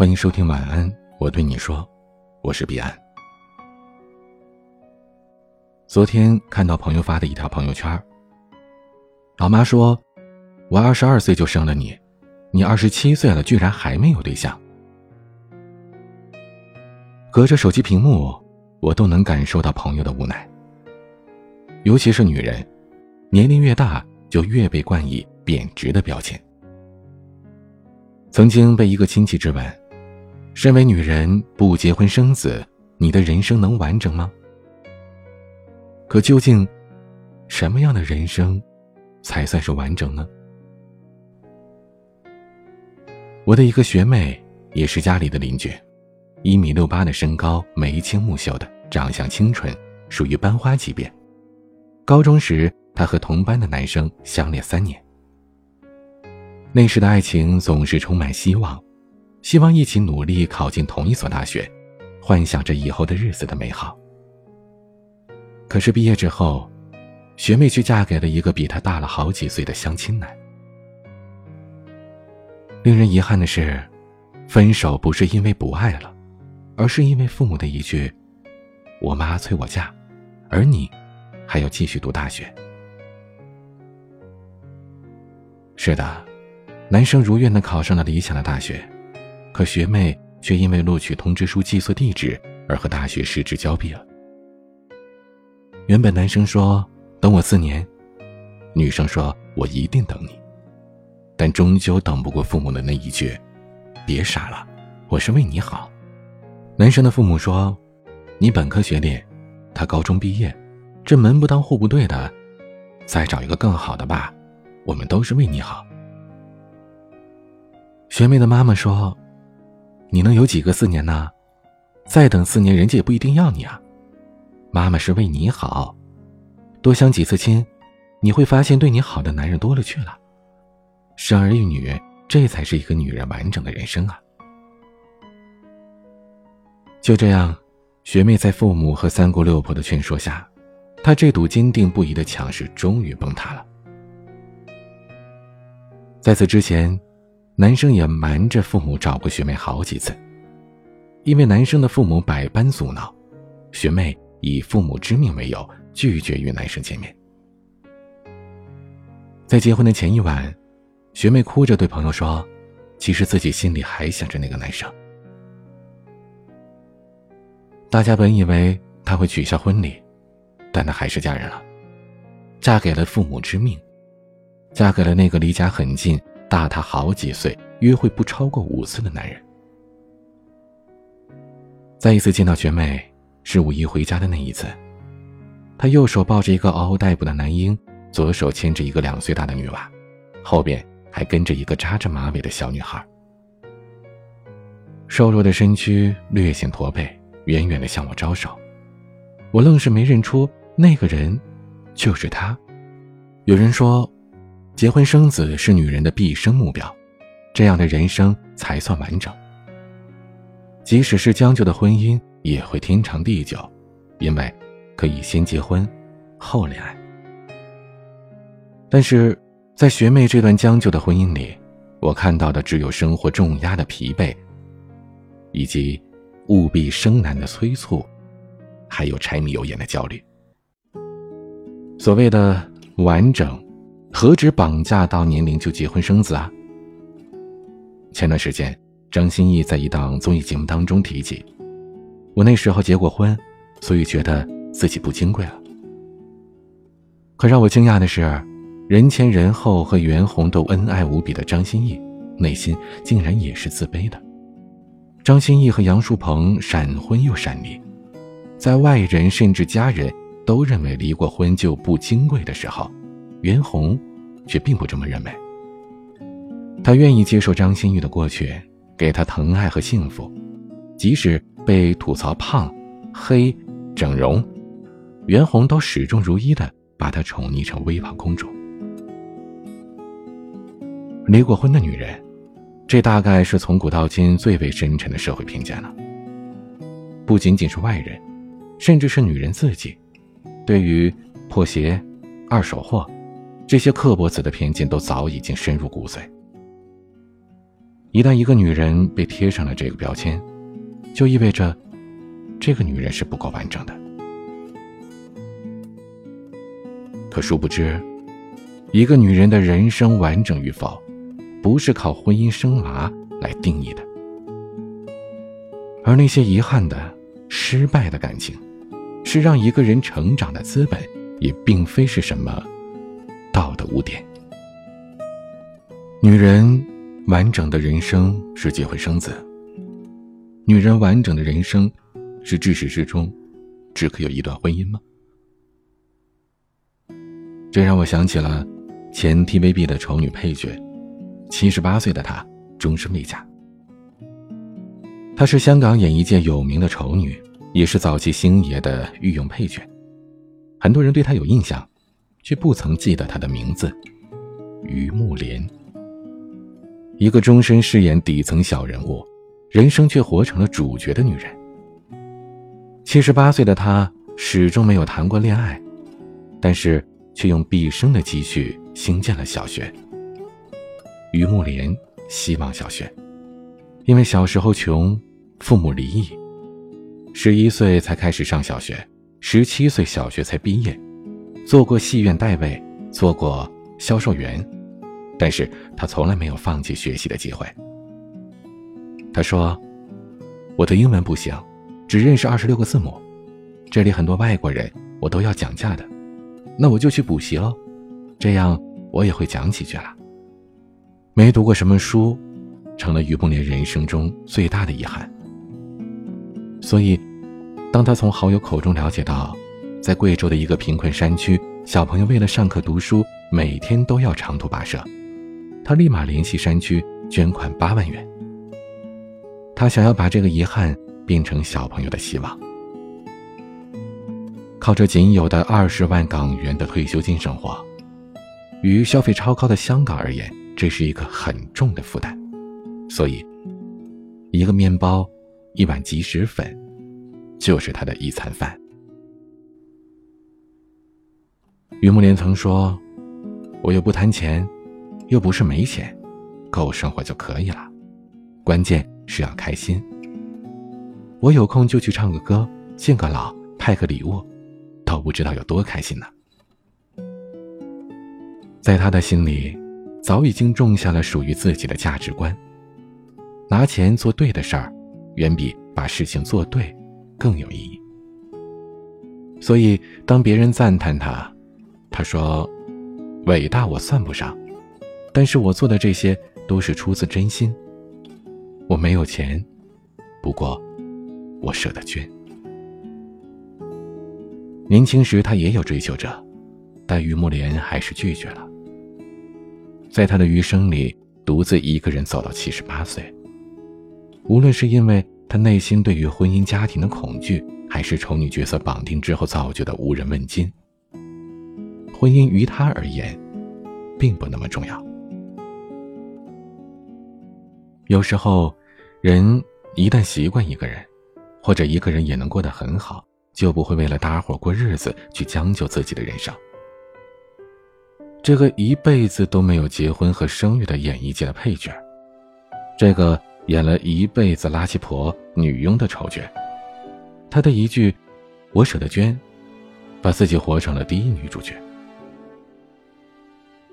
欢迎收听晚安，我对你说，我是彼岸。昨天看到朋友发的一条朋友圈，老妈说：“我二十二岁就生了你，你二十七岁了，居然还没有对象。”隔着手机屏幕，我都能感受到朋友的无奈。尤其是女人，年龄越大，就越被冠以贬值的标签。曾经被一个亲戚质问。身为女人，不结婚生子，你的人生能完整吗？可究竟，什么样的人生，才算是完整呢？我的一个学妹，也是家里的邻居，一米六八的身高，眉清目秀的，长相清纯，属于班花级别。高中时，她和同班的男生相恋三年。那时的爱情总是充满希望。希望一起努力考进同一所大学，幻想着以后的日子的美好。可是毕业之后，学妹却嫁给了一个比她大了好几岁的相亲男。令人遗憾的是，分手不是因为不爱了，而是因为父母的一句：“我妈催我嫁，而你还要继续读大学。”是的，男生如愿的考上了理想的大学。可学妹却因为录取通知书寄错地址而和大学失之交臂了。原本男生说等我四年，女生说我一定等你，但终究等不过父母的那一句：“别傻了，我是为你好。”男生的父母说：“你本科学历，他高中毕业，这门不当户不对的，再找一个更好的吧，我们都是为你好。”学妹的妈妈说。你能有几个四年呢？再等四年，人家也不一定要你啊。妈妈是为你好，多相几次亲，你会发现对你好的男人多了去了。生儿育女，这才是一个女人完整的人生啊。就这样，学妹在父母和三姑六婆的劝说下，她这堵坚定不移的墙是终于崩塌了。在此之前。男生也瞒着父母找过学妹好几次，因为男生的父母百般阻挠，学妹以父母之命为由拒绝与男生见面。在结婚的前一晚，学妹哭着对朋友说：“其实自己心里还想着那个男生。”大家本以为她会取消婚礼，但她还是嫁人了，嫁给了父母之命，嫁给了那个离家很近。大他好几岁，约会不超过五次的男人。再一次见到学妹，是五一回家的那一次。他右手抱着一个嗷嗷待哺的男婴，左手牵着一个两岁大的女娃，后边还跟着一个扎着马尾的小女孩。瘦弱的身躯略显驼背，远远的向我招手。我愣是没认出那个人，就是他。有人说。结婚生子是女人的毕生目标，这样的人生才算完整。即使是将就的婚姻，也会天长地久，因为可以先结婚，后恋爱。但是，在学妹这段将就的婚姻里，我看到的只有生活重压的疲惫，以及务必生男的催促，还有柴米油盐的焦虑。所谓的完整。何止绑架到年龄就结婚生子啊？前段时间，张歆艺在一档综艺节目当中提起，我那时候结过婚，所以觉得自己不金贵了。可让我惊讶的是，人前人后和袁弘都恩爱无比的张歆艺，内心竟然也是自卑的。张歆艺和杨树鹏闪婚又闪离，在外人甚至家人都认为离过婚就不金贵的时候。袁弘却并不这么认为。他愿意接受张馨予的过去，给她疼爱和幸福，即使被吐槽胖、黑、整容，袁弘都始终如一的把她宠溺成微胖公主。离过婚的女人，这大概是从古到今最为深沉的社会评价了。不仅仅是外人，甚至是女人自己，对于破鞋、二手货。这些刻薄子的偏见都早已经深入骨髓。一旦一个女人被贴上了这个标签，就意味着这个女人是不够完整的。可殊不知，一个女人的人生完整与否，不是靠婚姻生娃来定义的。而那些遗憾的、失败的感情，是让一个人成长的资本，也并非是什么道德污点。女人完整的人生是结婚生子。女人完整的人生，是至始至终只可有一段婚姻吗？这让我想起了前 TVB 的丑女配角，七十八岁的她终身未嫁。她是香港演艺界有名的丑女，也是早期星爷的御用配角。很多人对她有印象，却不曾记得她的名字——于木莲。一个终身饰演底层小人物，人生却活成了主角的女人。七十八岁的她始终没有谈过恋爱，但是。却用毕生的积蓄兴建了小学。于木莲希望小学，因为小时候穷，父母离异，十一岁才开始上小学，十七岁小学才毕业，做过戏院代位，做过销售员，但是他从来没有放弃学习的机会。他说：“我的英文不行，只认识二十六个字母，这里很多外国人，我都要讲价的。”那我就去补习喽，这样我也会讲几句了。没读过什么书，成了于梦莲人生中最大的遗憾。所以，当他从好友口中了解到，在贵州的一个贫困山区，小朋友为了上课读书，每天都要长途跋涉，他立马联系山区捐款八万元。他想要把这个遗憾变成小朋友的希望。靠着仅有的二十万港元的退休金生活，于消费超高的香港而言，这是一个很重的负担。所以，一个面包，一碗即食粉，就是他的一餐饭。于慕莲曾说：“我又不贪钱，又不是没钱，够生活就可以了。关键是要开心。我有空就去唱个歌，敬个老，派个礼物。”都不知道有多开心呢。在他的心里，早已经种下了属于自己的价值观。拿钱做对的事儿，远比把事情做对更有意义。所以，当别人赞叹他，他说：“伟大我算不上，但是我做的这些都是出自真心。我没有钱，不过我舍得捐。”年轻时，他也有追求者，但于慕莲还是拒绝了。在他的余生里，独自一个人走到七十八岁。无论是因为他内心对于婚姻家庭的恐惧，还是丑女角色绑定之后造就的无人问津，婚姻于他而言，并不那么重要。有时候，人一旦习惯一个人，或者一个人也能过得很好。就不会为了大家伙过日子去将就自己的人生。这个一辈子都没有结婚和生育的演艺界的配角，这个演了一辈子垃圾婆、女佣的丑角，他的一句“我舍得捐”，把自己活成了第一女主角。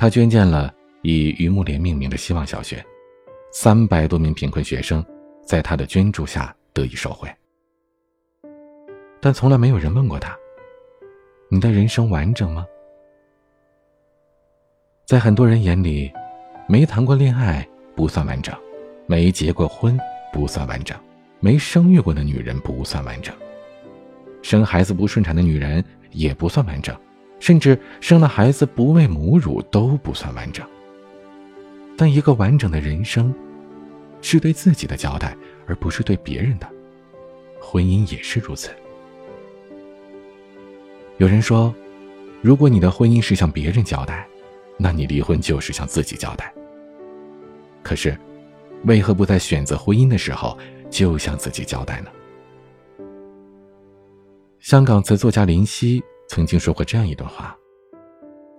他捐建了以于木莲命名的希望小学，三百多名贫困学生在他的捐助下得以受惠。但从来没有人问过他：“你的人生完整吗？”在很多人眼里，没谈过恋爱不算完整，没结过婚不算完整，没生育过的女人不算完整，生孩子不顺产的女人也不算完整，甚至生了孩子不喂母乳都不算完整。但一个完整的人生，是对自己的交代，而不是对别人的。婚姻也是如此。有人说，如果你的婚姻是向别人交代，那你离婚就是向自己交代。可是，为何不在选择婚姻的时候就向自己交代呢？香港词作家林夕曾经说过这样一段话：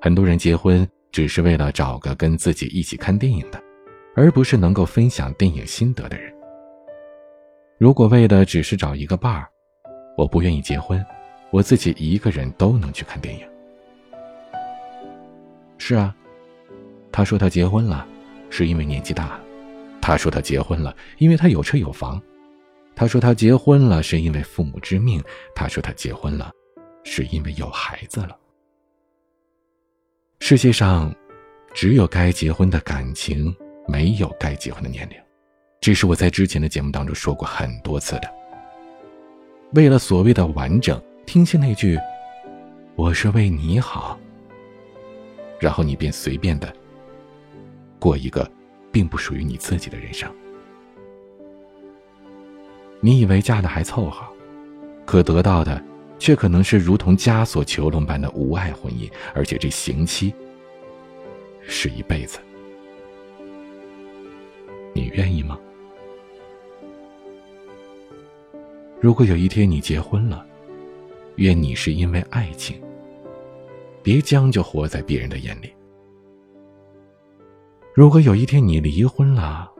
很多人结婚只是为了找个跟自己一起看电影的，而不是能够分享电影心得的人。如果为的只是找一个伴儿，我不愿意结婚，我自己一个人都能去看电影。是啊，他说他结婚了，是因为年纪大了；他说他结婚了，因为他有车有房；他说他结婚了，是因为父母之命；他说他结婚了，是因为有孩子了。世界上，只有该结婚的感情，没有该结婚的年龄。这是我在之前的节目当中说过很多次的。为了所谓的完整，听信那句“我是为你好”，然后你便随便的过一个并不属于你自己的人生。你以为嫁的还凑合，可得到的却可能是如同枷锁囚笼般的无爱婚姻，而且这刑期是一辈子。你愿意吗？如果有一天你结婚了，愿你是因为爱情。别将就活在别人的眼里。如果有一天你离婚了，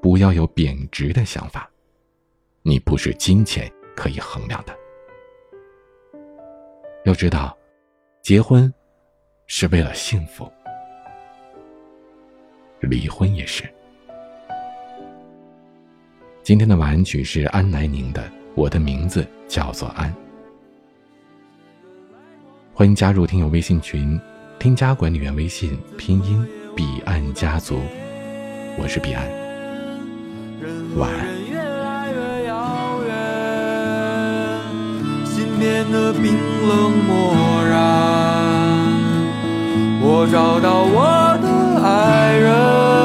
不要有贬值的想法。你不是金钱可以衡量的。要知道，结婚是为了幸福，离婚也是。今天的晚安曲是安来宁的。我的名字叫做安，欢迎加入听友微信群，添加管理员微信拼音彼岸家族，我是彼岸，晚安。变得冰冷漠然我找到我的爱人。